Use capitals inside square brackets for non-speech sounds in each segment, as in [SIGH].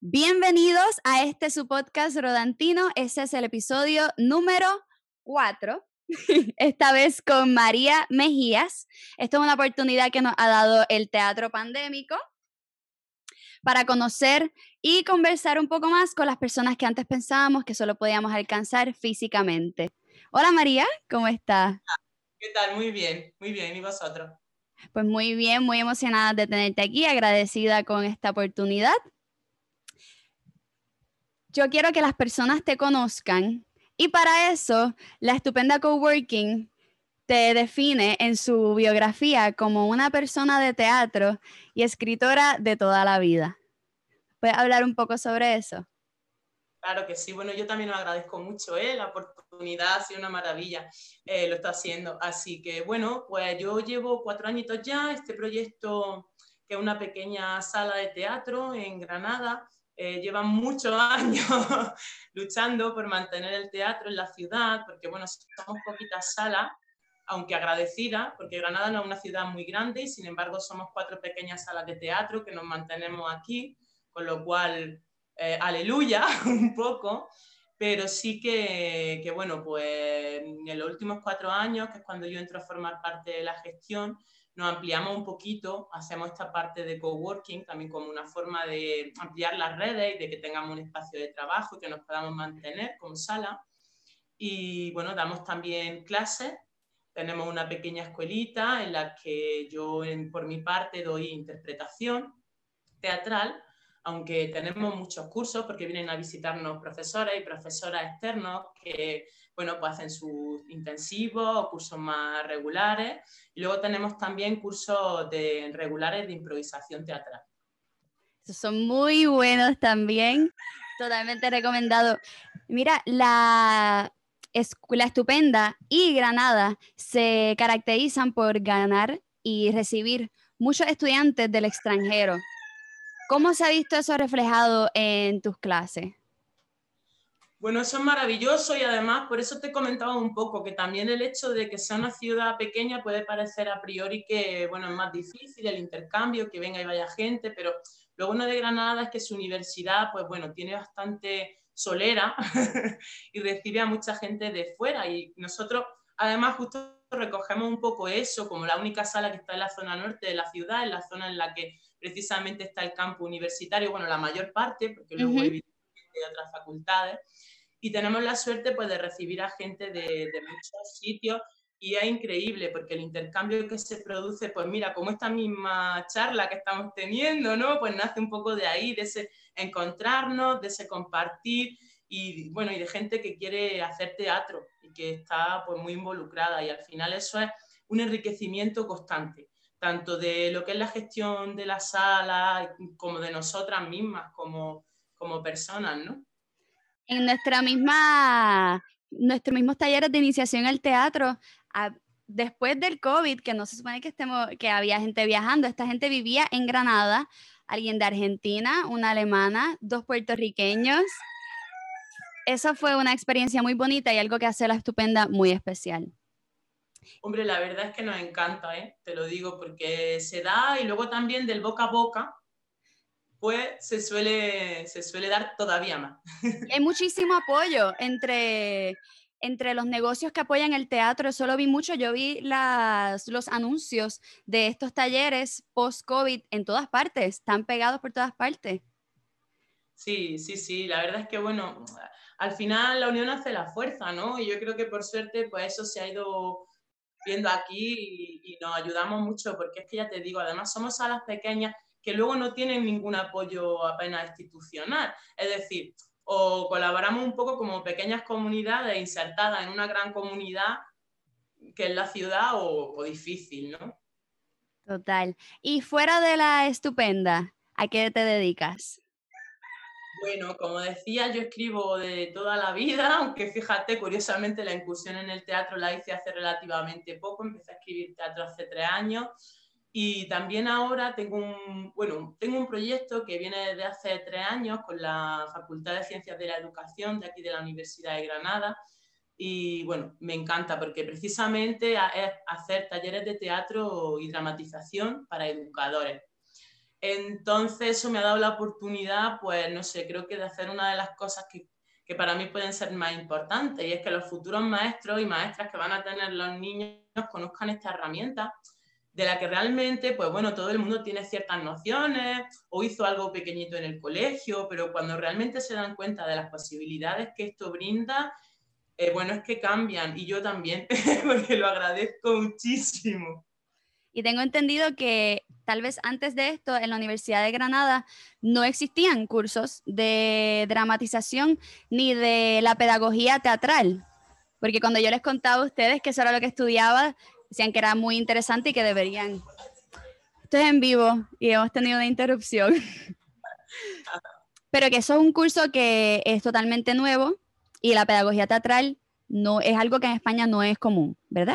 Bienvenidos a este su podcast Rodantino. Ese es el episodio número 4. [LAUGHS] Esta vez con María Mejías. Esto es una oportunidad que nos ha dado el teatro pandémico para conocer y conversar un poco más con las personas que antes pensábamos que solo podíamos alcanzar físicamente. Hola María, ¿cómo estás? ¿Qué tal? Muy bien, muy bien. ¿Y vosotros? Pues muy bien, muy emocionada de tenerte aquí, agradecida con esta oportunidad yo quiero que las personas te conozcan y para eso la estupenda coworking te define en su biografía como una persona de teatro y escritora de toda la vida. ¿Puedes hablar un poco sobre eso? Claro que sí, bueno, yo también lo agradezco mucho, ¿eh? la oportunidad ha sido una maravilla, eh, lo está haciendo. Así que bueno, pues yo llevo cuatro añitos ya, este proyecto que es una pequeña sala de teatro en Granada, eh, llevan muchos [LAUGHS] años luchando por mantener el teatro en la ciudad, porque bueno, somos poquitas salas, aunque agradecida, porque Granada no es una ciudad muy grande y sin embargo somos cuatro pequeñas salas de teatro que nos mantenemos aquí, con lo cual, eh, aleluya, [LAUGHS] un poco, pero sí que, que, bueno, pues en los últimos cuatro años, que es cuando yo entro a formar parte de la gestión, nos ampliamos un poquito, hacemos esta parte de coworking también como una forma de ampliar las redes y de que tengamos un espacio de trabajo y que nos podamos mantener como sala. Y bueno, damos también clases. Tenemos una pequeña escuelita en la que yo por mi parte doy interpretación teatral, aunque tenemos muchos cursos porque vienen a visitarnos profesores y profesoras externos que bueno, pues hacen sus intensivos o cursos más regulares. Y luego tenemos también cursos de, regulares de improvisación teatral. son muy buenos también, totalmente recomendado. Mira, la Escuela Estupenda y Granada se caracterizan por ganar y recibir muchos estudiantes del extranjero. ¿Cómo se ha visto eso reflejado en tus clases? Bueno, eso es maravilloso y además por eso te comentaba un poco que también el hecho de que sea una ciudad pequeña puede parecer a priori que bueno, es más difícil el intercambio, que venga y vaya gente, pero lo bueno de Granada es que su universidad pues bueno, tiene bastante solera [LAUGHS] y recibe a mucha gente de fuera y nosotros además justo recogemos un poco eso como la única sala que está en la zona norte de la ciudad, en la zona en la que precisamente está el campo universitario, bueno, la mayor parte, porque luego hay otras facultades y tenemos la suerte pues, de recibir a gente de, muchos sitios y es increíble porque el intercambio que se produce, pues mira, como esta misma charla que estamos teniendo, ¿no? Pues nace un poco de ahí, de ese encontrarnos, de ese compartir y bueno, y de gente que quiere hacer teatro y que está pues muy involucrada y al final eso es un enriquecimiento constante, tanto de lo que es la gestión de la sala como de nosotras mismas como, como personas, ¿no? en nuestra misma, nuestros mismos talleres de iniciación al teatro, después del COVID, que no se supone que, estemos, que había gente viajando, esta gente vivía en Granada, alguien de Argentina, una alemana, dos puertorriqueños. Eso fue una experiencia muy bonita y algo que hace la estupenda muy especial. Hombre, la verdad es que nos encanta, ¿eh? te lo digo, porque se da y luego también del boca a boca, pues se suele, se suele dar todavía más. Hay muchísimo apoyo entre, entre los negocios que apoyan el teatro. Eso lo vi mucho. Yo vi las, los anuncios de estos talleres post-COVID en todas partes. Están pegados por todas partes. Sí, sí, sí. La verdad es que, bueno, al final la unión hace la fuerza, ¿no? Y yo creo que por suerte, pues eso se ha ido viendo aquí y, nos ayudamos mucho, porque es que ya te digo, además somos salas pequeñas que luego no tienen ningún apoyo apenas institucional. Es decir, o colaboramos un poco como pequeñas comunidades insertadas en una gran comunidad que es la ciudad o, difícil, ¿no? Total. Y fuera de la estupenda, ¿a qué te dedicas? Bueno, como decía, yo escribo de toda la vida, aunque fíjate, curiosamente la incursión en el teatro la hice hace relativamente poco, empecé a escribir teatro hace tres años y también ahora tengo un, bueno, tengo un proyecto que viene desde hace tres años con la Facultad de Ciencias de la Educación de aquí de la Universidad de Granada. Y bueno, me encanta porque precisamente es hacer talleres de teatro y dramatización para educadores. Entonces eso me ha dado la oportunidad, pues no sé, creo que de hacer una de las cosas que, que para mí pueden ser más importantes y es que los futuros maestros y maestras que van a tener los niños conozcan esta herramienta de la que realmente, pues bueno, todo el mundo tiene ciertas nociones o hizo algo pequeñito en el colegio, pero cuando realmente se dan cuenta de las posibilidades que esto brinda, eh, bueno, es que cambian y yo también, [LAUGHS] porque lo agradezco muchísimo. Y tengo entendido que tal vez antes de esto en la Universidad de Granada no existían cursos de dramatización ni de la pedagogía teatral. Porque cuando yo les contaba a ustedes que eso era lo que estudiaba, decían que era muy interesante y que deberían. Esto es en vivo y hemos tenido una interrupción. Pero que eso es un curso que es totalmente nuevo y la pedagogía teatral no es algo que en España no es común, ¿verdad?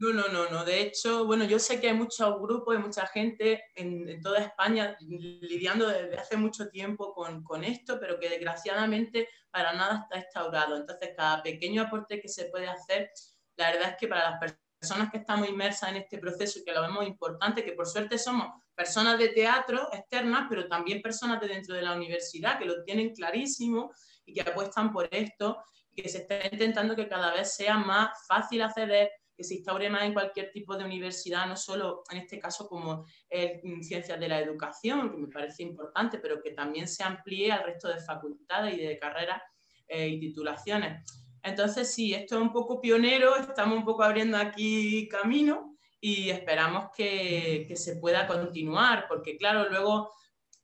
No, no, no, no. De hecho, bueno, yo sé que hay muchos grupos y mucha gente en, toda España lidiando desde hace mucho tiempo con, con, esto, pero que desgraciadamente para nada está instaurado. Entonces, cada pequeño aporte que se puede hacer, la verdad es que para las personas que estamos inmersas en este proceso y que lo vemos importante, que por suerte somos personas de teatro externas, pero también personas de dentro de la universidad que lo tienen clarísimo y que apuestan por esto y que se está intentando que cada vez sea más fácil acceder, que se instaure más en cualquier tipo de universidad, no solo en este caso como en ciencias de la educación, que me parece importante, pero que también se amplíe al resto de facultades y de carreras eh, y titulaciones. Entonces, sí, esto es un poco pionero, estamos un poco abriendo aquí camino y esperamos que, se pueda continuar, porque claro, luego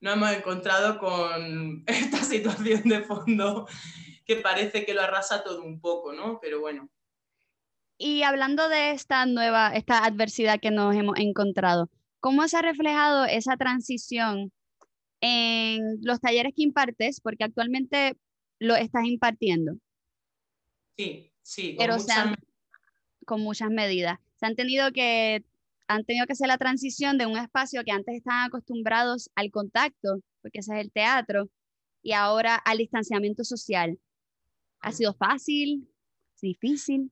nos hemos encontrado con [LAUGHS] esta situación de fondo que parece que lo arrasa todo un poco, ¿no? Pero bueno. Y hablando de esta nueva, esta adversidad que nos hemos encontrado, ¿cómo se ha reflejado esa transición en los talleres que impartes? Porque actualmente lo estás impartiendo. Sí, sí, con, muchas... con muchas medidas. Se han tenido que han tenido que hacer la transición de un espacio que antes estaban acostumbrados al contacto, porque ese es el teatro, y ahora al distanciamiento social. ¿Ha sido fácil? ¿Difícil?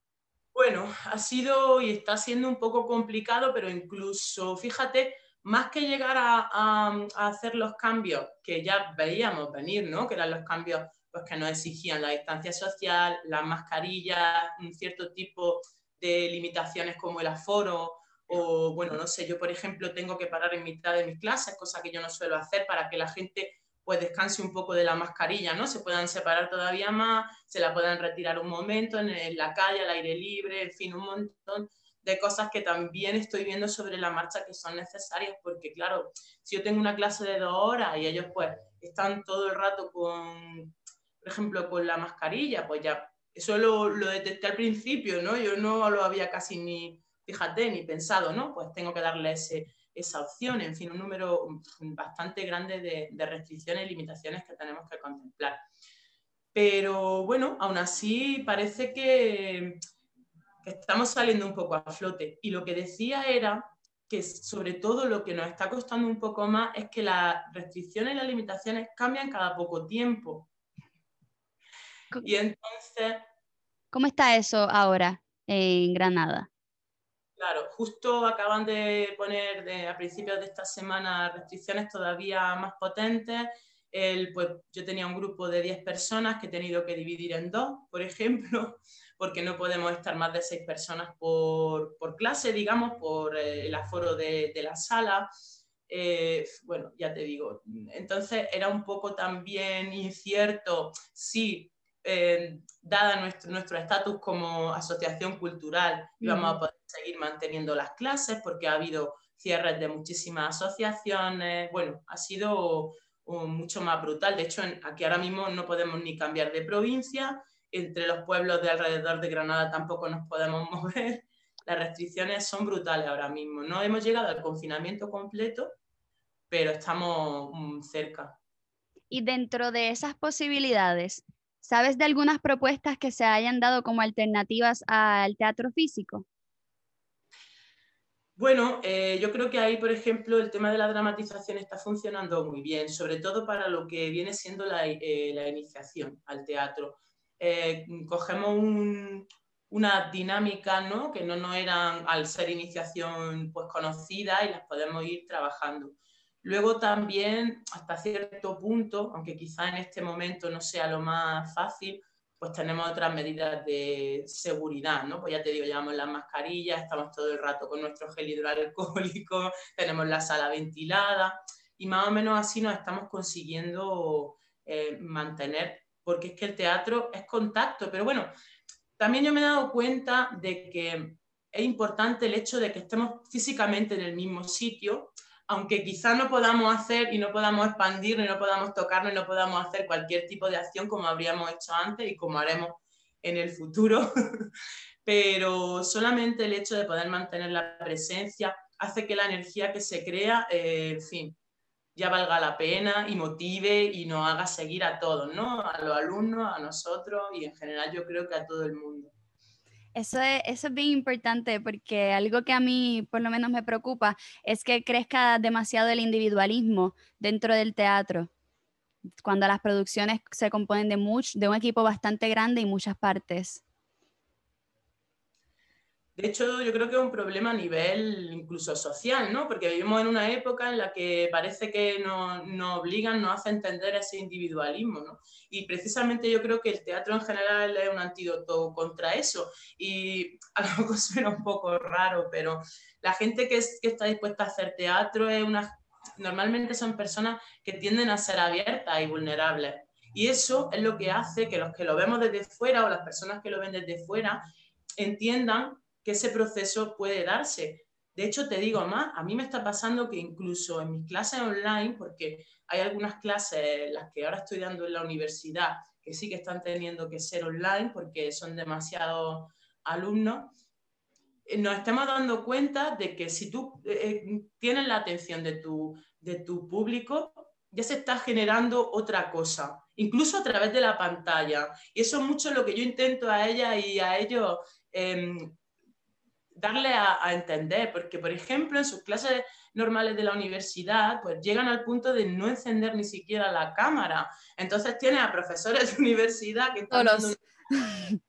Bueno, ha sido y está siendo un poco complicado, pero incluso, fíjate, más que llegar a, hacer los cambios que ya veíamos venir, ¿no? Que eran los cambios pues que nos exigían la distancia social, las mascarillas, un cierto tipo de limitaciones como el aforo, o bueno, no sé, yo por ejemplo tengo que parar en mitad de mis clases, cosa que yo no suelo hacer para que la gente pues descanse un poco de la mascarilla, ¿no? Se puedan separar todavía más, se la puedan retirar un momento en, la calle, al aire libre, en fin, un montón de cosas que también estoy viendo sobre la marcha que son necesarias, porque claro, si yo tengo una clase de dos horas y ellos pues están todo el rato con, por ejemplo, con la mascarilla, pues ya, eso lo, lo, detecté al principio, ¿no? Yo no lo había casi ni, fíjate, ni pensado, ¿no? Pues tengo que darle esa opción, en fin, un número bastante grande de, de restricciones y limitaciones que tenemos que contemplar. Pero bueno, aún así parece que, que estamos saliendo un poco a flote. Y lo que decía era que sobre todo lo que nos está costando un poco más es que las restricciones y las limitaciones cambian cada poco tiempo. Y entonces... ¿Cómo está eso ahora en Granada? Claro, justo acaban de poner a principios de esta semana restricciones todavía más potentes. El, pues, yo tenía un grupo de 10 personas que he tenido que dividir en dos, por ejemplo, [LAUGHS] porque no podemos estar más de 6 personas por, por clase, digamos, por eh, el aforo de, de la sala. Eh, bueno, ya te digo, entonces era un poco también incierto si eh, dada nuestro estatus como asociación cultural, íbamos a poder seguir manteniendo las clases porque ha habido cierres de muchísimas asociaciones. Bueno, ha sido mucho más brutal. De hecho, aquí ahora mismo no podemos ni cambiar de provincia. Entre los pueblos de alrededor de Granada tampoco nos podemos [LAUGHS] mover. Las restricciones son brutales ahora mismo. No hemos llegado al confinamiento completo, pero estamos mm, cerca. Y dentro de esas posibilidades, ¿Sabes de algunas propuestas que se hayan dado como alternativas al teatro físico? Bueno, eh, yo creo que ahí, por ejemplo, el tema de la dramatización está funcionando muy bien, sobre todo para lo que viene siendo la, eh, iniciación al teatro. Eh, cogemos una dinámica ¿no? que no, no eran, al ser iniciación, pues conocida y las podemos ir trabajando. Luego también, hasta cierto punto, aunque quizá en este momento no sea lo más fácil, pues tenemos otras medidas de seguridad, ¿no? Pues ya te digo, llevamos las mascarillas, estamos todo el rato con nuestro gel hidroalcohólico, [LAUGHS] tenemos la sala ventilada y más o menos así nos estamos consiguiendo eh, mantener, porque es que el teatro es contacto, pero bueno, también yo me he dado cuenta de que es importante el hecho de que estemos físicamente en el mismo sitio, aunque quizás no podamos hacer y no podamos expandir y no podamos tocarnos y no podamos hacer cualquier tipo de acción como habríamos hecho antes y como haremos en el futuro, [LAUGHS] pero solamente el hecho de poder mantener la presencia hace que la energía que se crea, eh, en fin, ya valga la pena y motive y nos haga seguir a todos, ¿no? A los alumnos, a nosotros y en general yo creo que a todo el mundo. Eso es, eso es bien importante porque algo que a mí por lo menos me preocupa es que crezca demasiado el individualismo dentro del teatro, cuando las producciones se componen de, much, de un equipo bastante grande y muchas partes. De hecho, yo creo que es un problema a nivel incluso social, ¿no? Porque vivimos en una época en la que parece que nos, obligan, nos hace entender ese individualismo, ¿no? Y precisamente yo creo que el teatro en general es un antídoto contra eso. Y [LAUGHS] a lo mejor suena un poco raro, pero la gente que, que está dispuesta a hacer teatro es una... Normalmente son personas que tienden a ser abiertas y vulnerables. Y eso es lo que hace que los que lo vemos desde fuera o las personas que lo ven desde fuera entiendan que ese proceso puede darse. De hecho, te digo más, a mí me está pasando que incluso en mis clases online, porque hay algunas clases, las que ahora estoy dando en la universidad, que sí que están teniendo que ser online porque son demasiados alumnos, eh, nos estamos dando cuenta de que si tú eh, eh, tienes la atención de tu, de tu público, ya se está generando otra cosa, incluso a través de la pantalla. Y eso es mucho lo que yo intento a ella y a ellos em, darle a, entender, porque por ejemplo en sus clases normales de la universidad, pues llegan al punto de no encender ni siquiera la cámara. Entonces tiene a profesores de universidad que están [LAUGHS]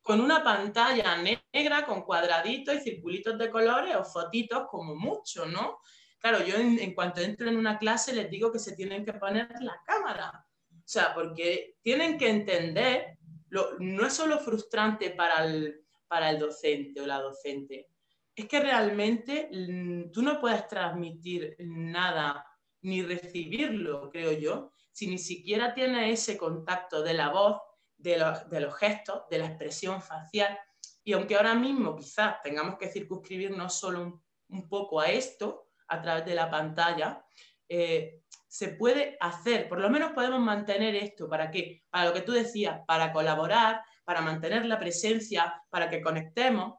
con una pantalla negra con cuadraditos y circulitos de colores o fotitos como mucho, ¿no? Claro, yo en, cuanto entro en una clase les digo que se tienen que poner la cámara. O sea, porque tienen que entender, lo, no es solo frustrante para el, para el docente o la docente. Es que realmente mm, tú no puedes transmitir nada ni recibirlo, creo yo, si ni siquiera tienes ese contacto de la voz, de los, gestos, de la expresión facial. Y aunque ahora mismo quizás tengamos que circunscribirnos solo un, poco a esto, a través de la pantalla, eh, se puede hacer, por lo menos podemos mantener esto. ¿Para qué? Para lo que tú decías, para colaborar, para mantener la presencia, para que conectemos,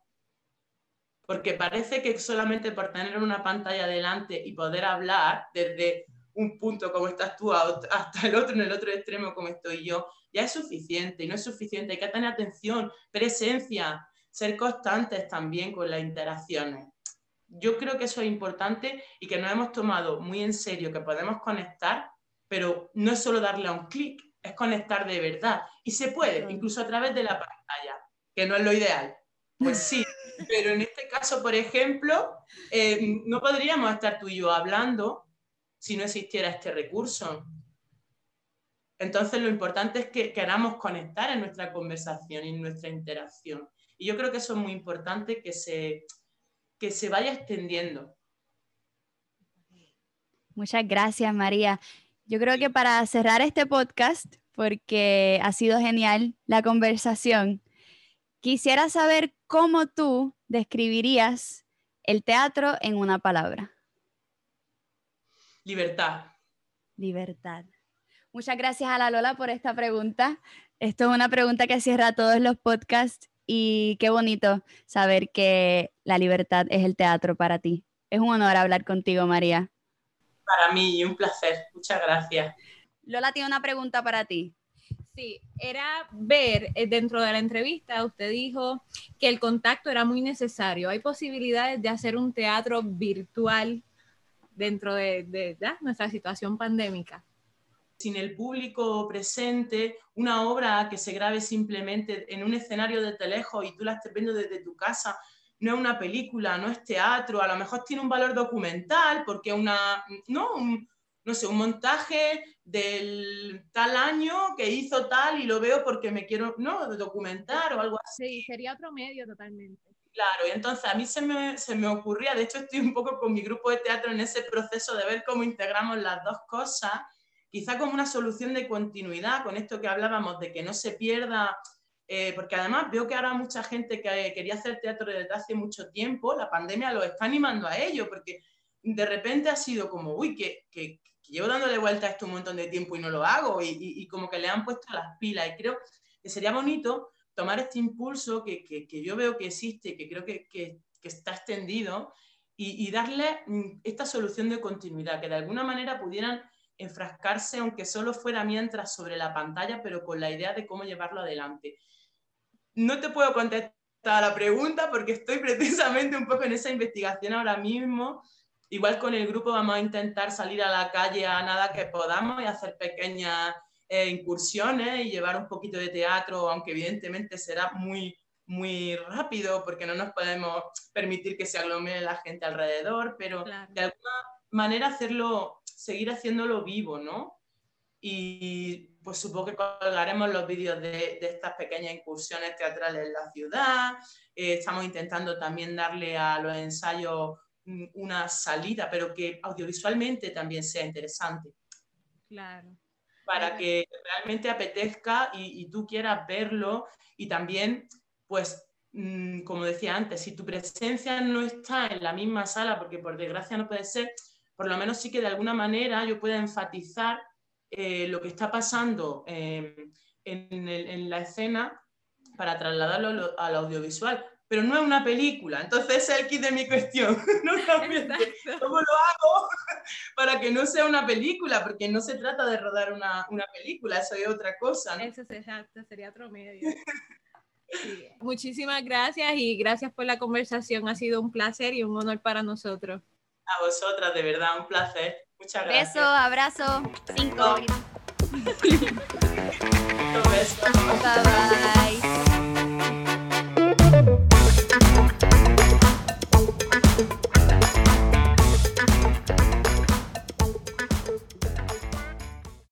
porque parece que solamente por tener una pantalla delante y poder hablar desde un punto como estás tú hasta el otro, en el otro extremo como estoy yo, ya es suficiente y no es suficiente. Hay que tener atención, presencia, ser constantes también con las interacciones. Yo creo que eso es importante y que nos hemos tomado muy en serio que podemos conectar, pero no es solo darle a un clic, es conectar de verdad. Y se puede, incluso a través de la pantalla, que no es lo ideal. Pues sí, [LAUGHS] pero en este caso, por ejemplo, eh, no podríamos estar tú y yo hablando si no existiera este recurso. Entonces, lo importante es que queramos conectar en nuestra conversación y en nuestra interacción. Y yo creo que eso es muy importante que se, que se vaya extendiendo. Muchas gracias, María. Yo creo que para cerrar este podcast, porque ha sido genial la conversación, quisiera saber cómo tú describirías el teatro en una palabra. Libertad. Libertad. Muchas gracias a la Lola por esta pregunta. Esto es una pregunta que cierra todos los podcasts y qué bonito saber que la libertad es el teatro para ti. Es un honor hablar contigo, María. Para mí, un placer. Muchas gracias. Lola tiene una pregunta para ti. Sí, era ver eh, dentro de la entrevista, usted dijo que el contacto era muy necesario. ¿Hay posibilidades de hacer un teatro virtual dentro de, nuestra situación pandémica? Sin el público presente, una obra que se grabe simplemente en un escenario de telejo y tú la estés viendo desde tu casa, no es una película, no es teatro, a lo mejor tiene un valor documental porque es una, no, no sé, un montaje del tal año que hizo tal y lo veo porque me quiero, no, documentar o algo así. Sí, sería otro medio totalmente. Claro, y entonces a mí se me, se me ocurría, de hecho estoy un poco con mi grupo de teatro en ese proceso de ver cómo integramos las dos cosas, quizá como una solución de continuidad con esto que hablábamos de que no se pierda eh, porque además veo que ahora mucha gente que quería hacer teatro desde hace mucho tiempo, la pandemia lo está animando a ello, porque de repente ha sido como, uy, que, llevo dándole vuelta a esto un montón de tiempo y no lo hago, y, y, como que le han puesto las pilas, y creo que sería bonito tomar este impulso que, que yo veo que existe, que creo que, está extendido, y, darle mm, esta solución de continuidad, que de alguna manera pudieran enfrascarse, aunque solo fuera mientras sobre la pantalla, pero con la idea de cómo llevarlo adelante. No te puedo contestar a la pregunta porque estoy [LAUGHS] precisamente un poco en esa investigación ahora mismo. Igual con el grupo vamos a intentar salir a la calle a nada que podamos y hacer pequeñas eh, incursiones y llevar un poquito de teatro, aunque evidentemente será muy, muy rápido porque no nos podemos permitir que se aglomere la gente alrededor, pero de alguna manera hacerlo, seguir haciéndolo vivo, ¿no? Y pues supongo que colgaremos los vídeos de, estas pequeñas incursiones teatrales en la ciudad. Eh, estamos intentando también darle a los ensayos una salida, pero que audiovisualmente también sea interesante. Claro. Para que realmente apetezca y, tú quieras verlo y también, pues, mm, como decía antes, si tu presencia no está en la misma sala, porque por desgracia no puede ser, por lo menos sí que de alguna manera yo pueda enfatizar eh, lo que está pasando en, la escena para trasladarlo al audiovisual. Pero no es una película, entonces es el kit de mi cuestión. [LAUGHS] ¿Cómo lo hago [LAUGHS] para que no sea una película? Porque no se trata de rodar una, película, eso es otra cosa. Eso sería otro medio. [LAUGHS] Muchísimas gracias y gracias por la conversación. Ha sido un placer y un honor para nosotros. A vosotras, de verdad, un placer. Muchas gracias. Beso, abrazo. Cinco. Beso. Bye bye.